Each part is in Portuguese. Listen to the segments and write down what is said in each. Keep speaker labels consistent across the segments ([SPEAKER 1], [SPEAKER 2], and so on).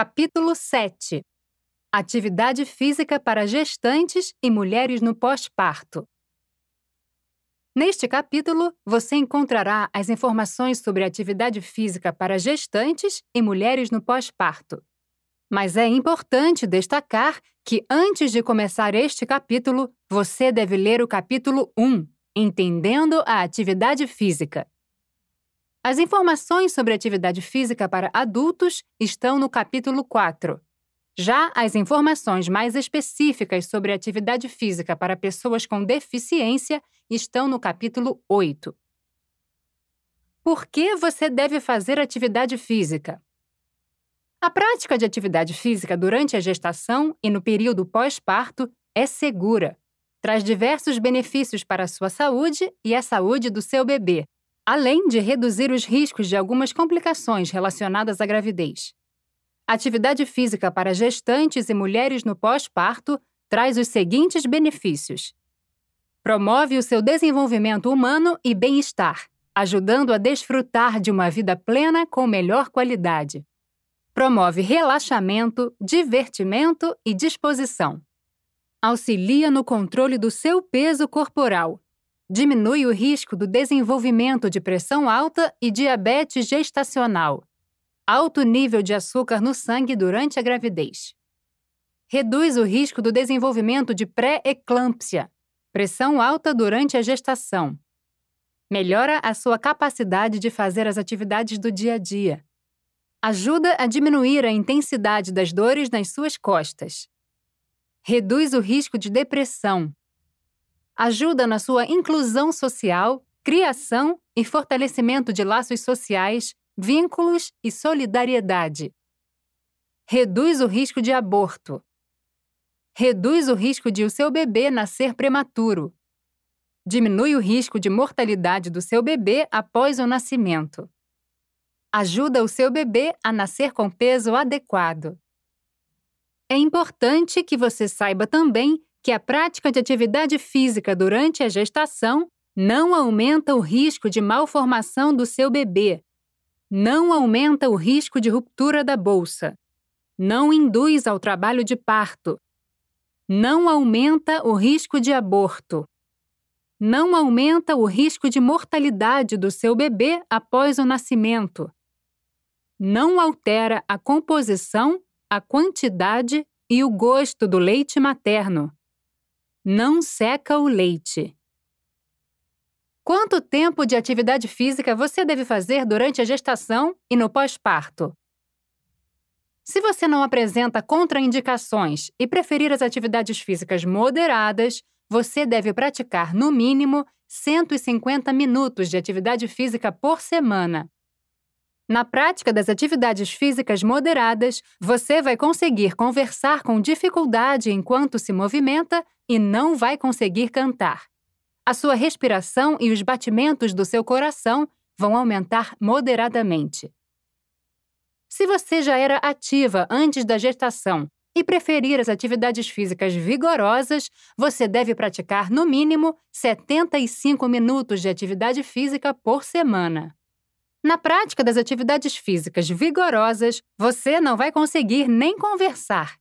[SPEAKER 1] Capítulo 7 Atividade física para gestantes e mulheres no pós-parto. Neste capítulo, você encontrará as informações sobre atividade física para gestantes e mulheres no pós-parto. Mas é importante destacar que antes de começar este capítulo, você deve ler o capítulo 1, Entendendo a Atividade Física. As informações sobre atividade física para adultos estão no capítulo 4. Já as informações mais específicas sobre atividade física para pessoas com deficiência estão no capítulo 8. Por que você deve fazer atividade física? A prática de atividade física durante a gestação e no período pós-parto é segura, traz diversos benefícios para a sua saúde e a saúde do seu bebê, além de reduzir os riscos de algumas complicações relacionadas à gravidez. Atividade física para gestantes e mulheres no pós-parto traz os seguintes benefícios: promove o seu desenvolvimento humano e bem-estar, ajudando a desfrutar de uma vida plena com melhor qualidade. Promove relaxamento, divertimento e disposição. Auxilia no controle do seu peso corporal, diminui o risco do desenvolvimento de pressão alta e diabetes gestacional, alto nível de açúcar no sangue durante a gravidez. Reduz o risco do desenvolvimento de pré-eclâmpsia, pressão alta durante a gestação. Melhora a sua capacidade de fazer as atividades do dia a dia. Ajuda a diminuir a intensidade das dores nas suas costas. Reduz o risco de depressão, ajuda na sua inclusão social, criação e fortalecimento de laços sociais, vínculos e solidariedade. Reduz o risco de aborto. Reduz o risco de o seu bebê nascer prematuro. Diminui o risco de mortalidade do seu bebê após o nascimento. Ajuda o seu bebê a nascer com peso adequado. É importante que você saiba também que a prática de atividade física durante a gestação não aumenta o risco de malformação do seu bebê, não aumenta o risco de ruptura da bolsa, não induz ao trabalho de parto, não aumenta o risco de aborto, não aumenta o risco de mortalidade do seu bebê após o nascimento, não altera a composição, a quantidade e o gosto do leite materno não seca o leite. Quanto tempo de atividade física você deve fazer durante a gestação e no pós-parto? Se você não apresenta contraindicações e preferir as atividades físicas moderadas, você deve praticar, no mínimo, 150 minutos de atividade física por semana. Na prática das atividades físicas moderadas, você vai conseguir conversar com dificuldade enquanto se movimenta e não vai conseguir cantar. A sua respiração e os batimentos do seu coração vão aumentar moderadamente. Se você já era ativa antes da gestação e preferir as atividades físicas vigorosas, você deve praticar no mínimo 75 minutos de atividade física por semana. Na prática das atividades físicas vigorosas, você não vai conseguir nem conversar.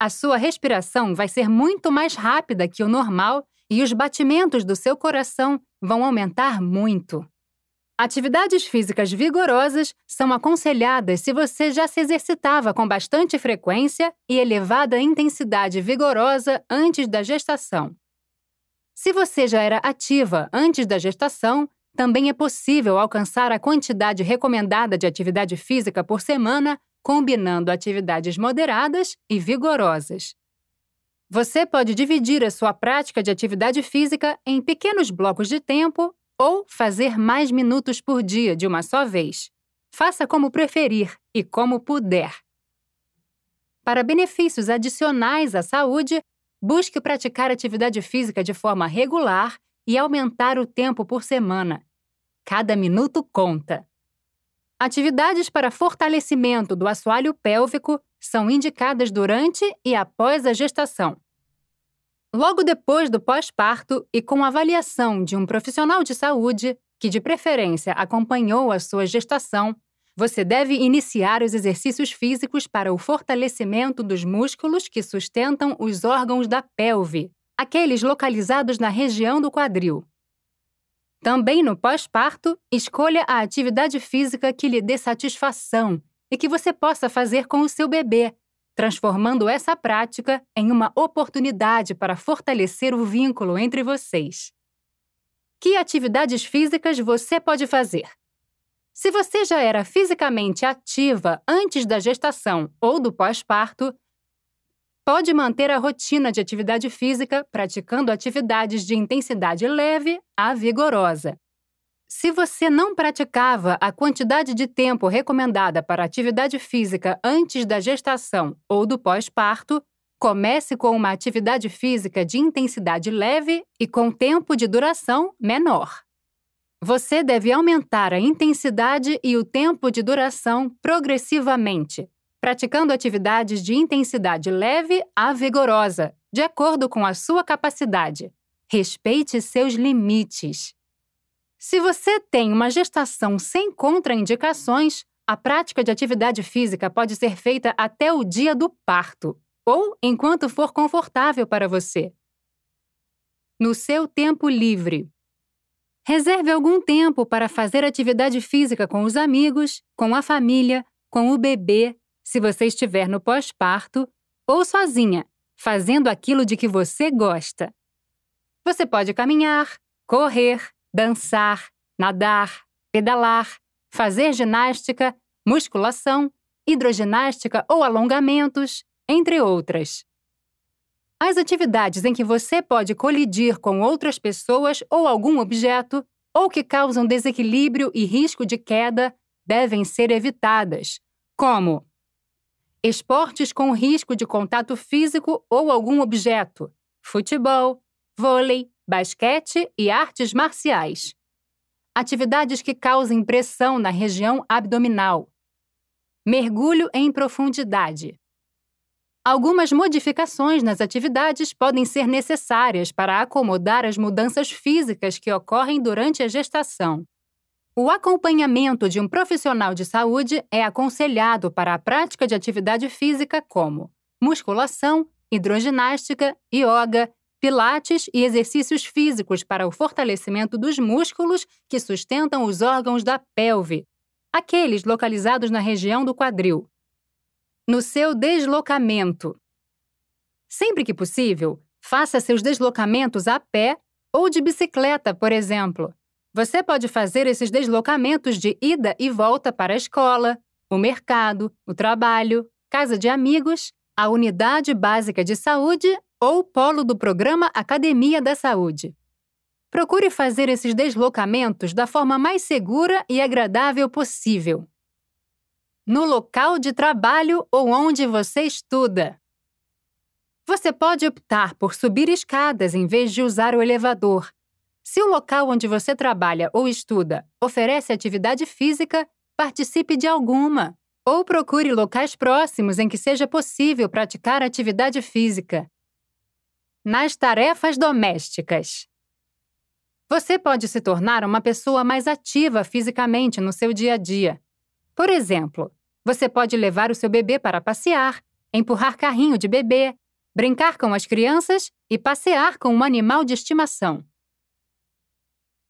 [SPEAKER 1] A sua respiração vai ser muito mais rápida que o normal e os batimentos do seu coração vão aumentar muito. Atividades físicas vigorosas são aconselhadas se você já se exercitava com bastante frequência e elevada intensidade vigorosa antes da gestação. Se você já era ativa antes da gestação, também é possível alcançar a quantidade recomendada de atividade física por semana, combinando atividades moderadas e vigorosas. Você pode dividir a sua prática de atividade física em pequenos blocos de tempo ou fazer mais minutos por dia de uma só vez. Faça como preferir e como puder. Para benefícios adicionais à saúde, busque praticar atividade física de forma regular e aumentar o tempo por semana. Cada minuto conta. Atividades para fortalecimento do assoalho pélvico são indicadas durante e após a gestação. Logo depois do pós-parto e com avaliação de um profissional de saúde, que de preferência acompanhou a sua gestação, você deve iniciar os exercícios físicos para o fortalecimento dos músculos que sustentam os órgãos da pelve, aqueles localizados na região do quadril. Também no pós-parto, escolha a atividade física que lhe dê satisfação e que você possa fazer com o seu bebê, transformando essa prática em uma oportunidade para fortalecer o vínculo entre vocês. Que atividades físicas você pode fazer? Se você já era fisicamente ativa antes da gestação ou do pós-parto, pode manter a rotina de atividade física praticando atividades de intensidade leve a vigorosa. Se você não praticava a quantidade de tempo recomendada para atividade física antes da gestação ou do pós-parto, comece com uma atividade física de intensidade leve e com tempo de duração menor. Você deve aumentar a intensidade e o tempo de duração progressivamente, praticando atividades de intensidade leve a vigorosa, de acordo com a sua capacidade. Respeite seus limites. Se você tem uma gestação sem contraindicações, a prática de atividade física pode ser feita até o dia do parto, ou enquanto for confortável para você. No seu tempo livre, Reserve algum tempo para fazer atividade física com os amigos, com a família, com o bebê, se você estiver no pós-parto, ou sozinha, fazendo aquilo de que você gosta. Você pode caminhar, correr, dançar, nadar, pedalar, fazer ginástica, musculação, hidroginástica ou alongamentos, entre outras. As atividades em que você pode colidir com outras pessoas ou algum objeto, ou que causam desequilíbrio e risco de queda, devem ser evitadas, como esportes com risco de contato físico ou algum objeto, futebol, vôlei, basquete e artes marciais. Atividades que causem pressão na região abdominal. Mergulho em profundidade. Algumas modificações nas atividades podem ser necessárias para acomodar as mudanças físicas que ocorrem durante a gestação. O acompanhamento de um profissional de saúde é aconselhado para a prática de atividade física como musculação, hidroginástica, yoga, pilates e exercícios físicos para o fortalecimento dos músculos que sustentam os órgãos da pelve, aqueles localizados na região do quadril no seu deslocamento. Sempre que possível, faça seus deslocamentos a pé ou de bicicleta, por exemplo. Você pode fazer esses deslocamentos de ida e volta para a escola, o mercado, o trabalho, casa de amigos, a unidade básica de saúde ou polo do programa Academia da Saúde. Procure fazer esses deslocamentos da forma mais segura e agradável possível no local de trabalho ou onde você estuda. Você pode optar por subir escadas em vez de usar o elevador. Se o local onde você trabalha ou estuda oferece atividade física, participe de alguma. Ou procure locais próximos em que seja possível praticar atividade física. Nas tarefas domésticas. Você pode se tornar uma pessoa mais ativa fisicamente no seu dia a dia. Por exemplo, você pode levar o seu bebê para passear, empurrar carrinho de bebê, brincar com as crianças e passear com um animal de estimação.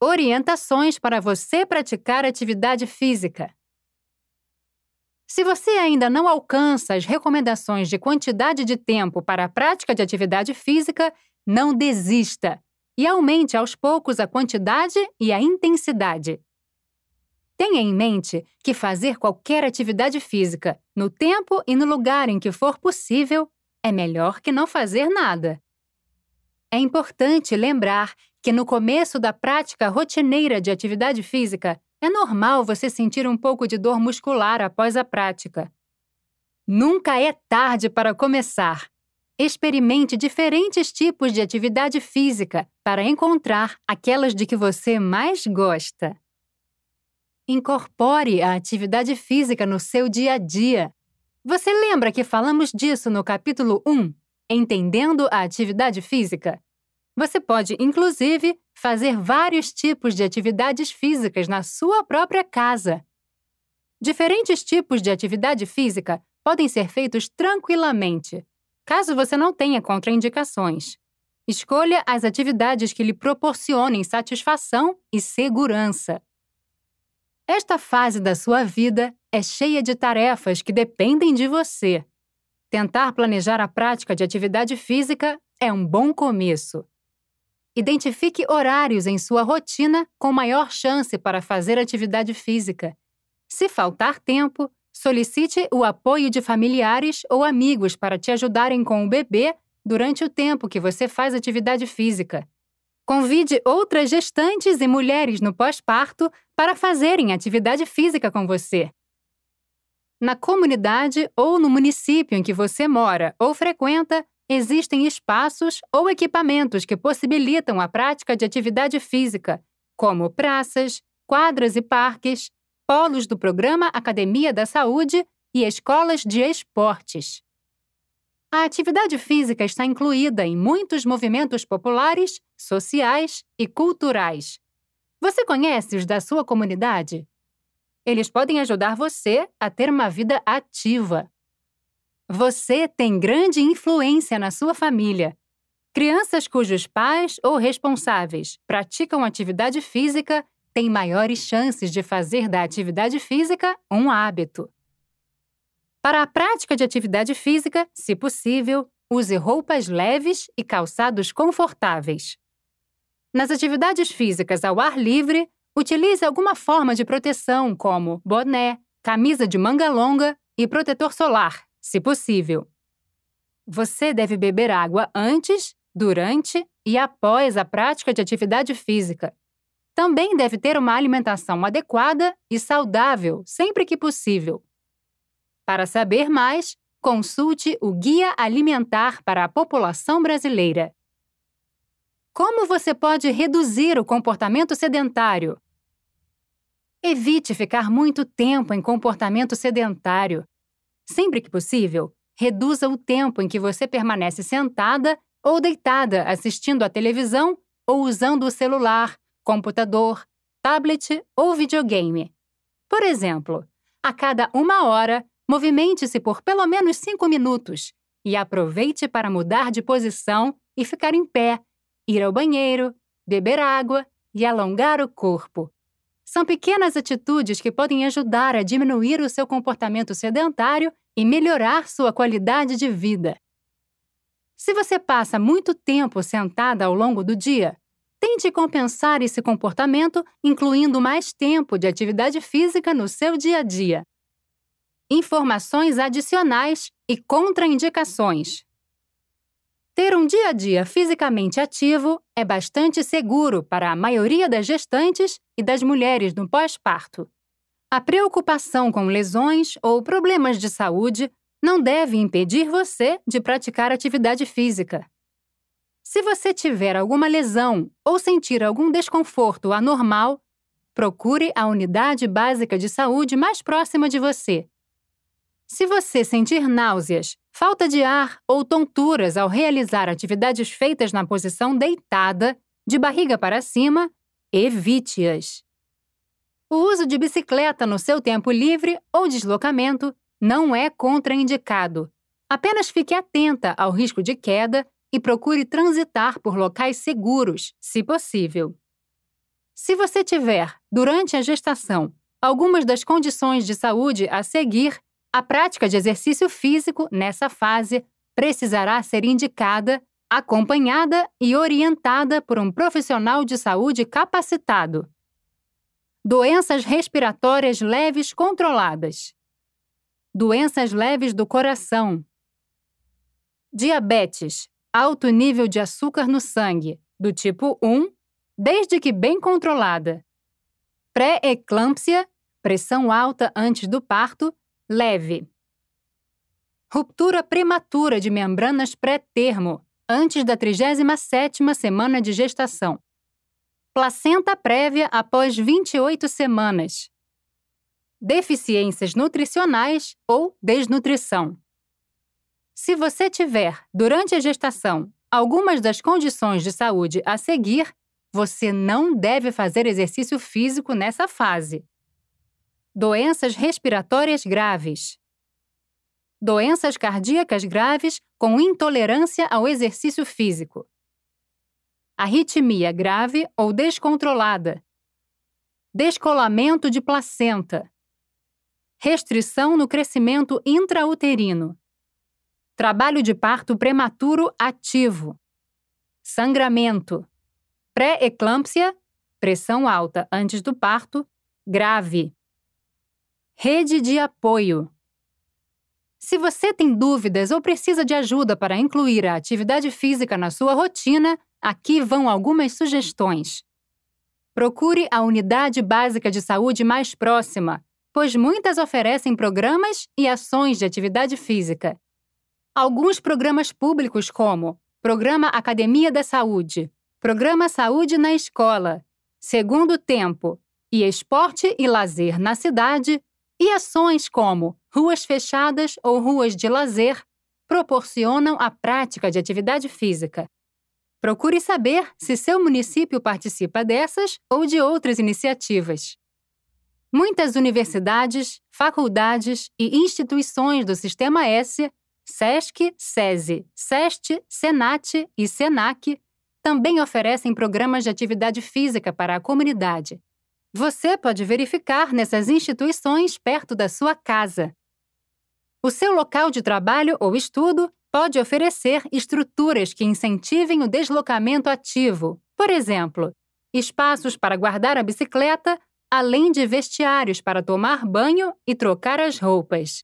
[SPEAKER 1] Orientações para você praticar atividade física. Se você ainda não alcança as recomendações de quantidade de tempo para a prática de atividade física, não desista e aumente aos poucos a quantidade e a intensidade. Tenha em mente que fazer qualquer atividade física, no tempo e no lugar em que for possível, é melhor que não fazer nada. É importante lembrar que no começo da prática rotineira de atividade física, é normal você sentir um pouco de dor muscular após a prática. Nunca é tarde para começar. Experimente diferentes tipos de atividade física para encontrar aquelas de que você mais gosta. Incorpore a atividade física no seu dia a dia. Você lembra que falamos disso no capítulo 1, Entendendo a Atividade Física? Você pode, inclusive, fazer vários tipos de atividades físicas na sua própria casa. Diferentes tipos de atividade física podem ser feitos tranquilamente, caso você não tenha contraindicações. Escolha as atividades que lhe proporcionem satisfação e segurança. Esta fase da sua vida é cheia de tarefas que dependem de você. Tentar planejar a prática de atividade física é um bom começo. Identifique horários em sua rotina com maior chance para fazer atividade física. Se faltar tempo, solicite o apoio de familiares ou amigos para te ajudarem com o bebê durante o tempo que você faz atividade física. Convide outras gestantes e mulheres no pós-parto para fazerem atividade física com você. Na comunidade ou no município em que você mora ou frequenta, existem espaços ou equipamentos que possibilitam a prática de atividade física, como praças, quadras e parques, polos do programa Academia da Saúde e escolas de esportes. A atividade física está incluída em muitos movimentos populares, sociais e culturais. Você conhece os da sua comunidade? Eles podem ajudar você a ter uma vida ativa. Você tem grande influência na sua família. Crianças cujos pais ou responsáveis praticam atividade física têm maiores chances de fazer da atividade física um hábito. Para a prática de atividade física, se possível, use roupas leves e calçados confortáveis. Nas atividades físicas ao ar livre, utilize alguma forma de proteção, como boné, camisa de manga longa e protetor solar, se possível. Você deve beber água antes, durante e após a prática de atividade física. Também deve ter uma alimentação adequada e saudável sempre que possível. Para saber mais, consulte o Guia Alimentar para a População Brasileira. Como você pode reduzir o comportamento sedentário? Evite ficar muito tempo em comportamento sedentário. Sempre que possível, reduza o tempo em que você permanece sentada ou deitada assistindo à televisão ou usando o celular, computador, tablet ou videogame. Por exemplo, a cada uma hora, Movimente-se por pelo menos 5 minutos e aproveite para mudar de posição e ficar em pé, ir ao banheiro, beber água e alongar o corpo. São pequenas atitudes que podem ajudar a diminuir o seu comportamento sedentário e melhorar sua qualidade de vida. Se você passa muito tempo sentada ao longo do dia, tente compensar esse comportamento incluindo mais tempo de atividade física no seu dia a dia informações adicionais e contraindicações. Ter um dia a dia fisicamente ativo é bastante seguro para a maioria das gestantes e das mulheres no pós-parto. A preocupação com lesões ou problemas de saúde não deve impedir você de praticar atividade física. Se você tiver alguma lesão ou sentir algum desconforto anormal, procure a unidade básica de saúde mais próxima de você se você sentir náuseas, falta de ar ou tonturas ao realizar atividades feitas na posição deitada, de barriga para cima, evite-as. O uso de bicicleta no seu tempo livre ou deslocamento não é contraindicado. Apenas fique atenta ao risco de queda e procure transitar por locais seguros, se possível. Se você tiver, durante a gestação, algumas das condições de saúde a seguir, a prática de exercício físico nessa fase precisará ser indicada, acompanhada e orientada por um profissional de saúde capacitado. Doenças respiratórias leves controladas. Doenças leves do coração. Diabetes, alto nível de açúcar no sangue, do tipo 1, desde que bem controlada. Pré-eclâmpsia, pressão alta antes do parto leve. Ruptura prematura de membranas pré-termo, antes da 37ª semana de gestação. Placenta prévia após 28 semanas. Deficiências nutricionais ou desnutrição. Se você tiver, durante a gestação, algumas das condições de saúde a seguir, você não deve fazer exercício físico nessa fase. Doenças respiratórias graves. Doenças cardíacas graves com intolerância ao exercício físico. Arritmia grave ou descontrolada. Descolamento de placenta. Restrição no crescimento intrauterino. Trabalho de parto prematuro ativo. Sangramento. Pré-eclâmpsia, pressão alta antes do parto, grave. Rede de apoio. Se você tem dúvidas ou precisa de ajuda para incluir a atividade física na sua rotina, aqui vão algumas sugestões. Procure a unidade básica de saúde mais próxima, pois muitas oferecem programas e ações de atividade física. Alguns programas públicos, como Programa Academia da Saúde, Programa Saúde na Escola, Segundo Tempo e Esporte e Lazer na Cidade, e ações como ruas fechadas ou ruas de lazer proporcionam a prática de atividade física. Procure saber se seu município participa dessas ou de outras iniciativas. Muitas universidades, faculdades e instituições do Sistema S, SESC, SESI, SEST, SENAT e SENAC também oferecem programas de atividade física para a comunidade, você pode verificar nessas instituições perto da sua casa. O seu local de trabalho ou estudo pode oferecer estruturas que incentivem o deslocamento ativo, por exemplo, espaços para guardar a bicicleta, além de vestiários para tomar banho e trocar as roupas.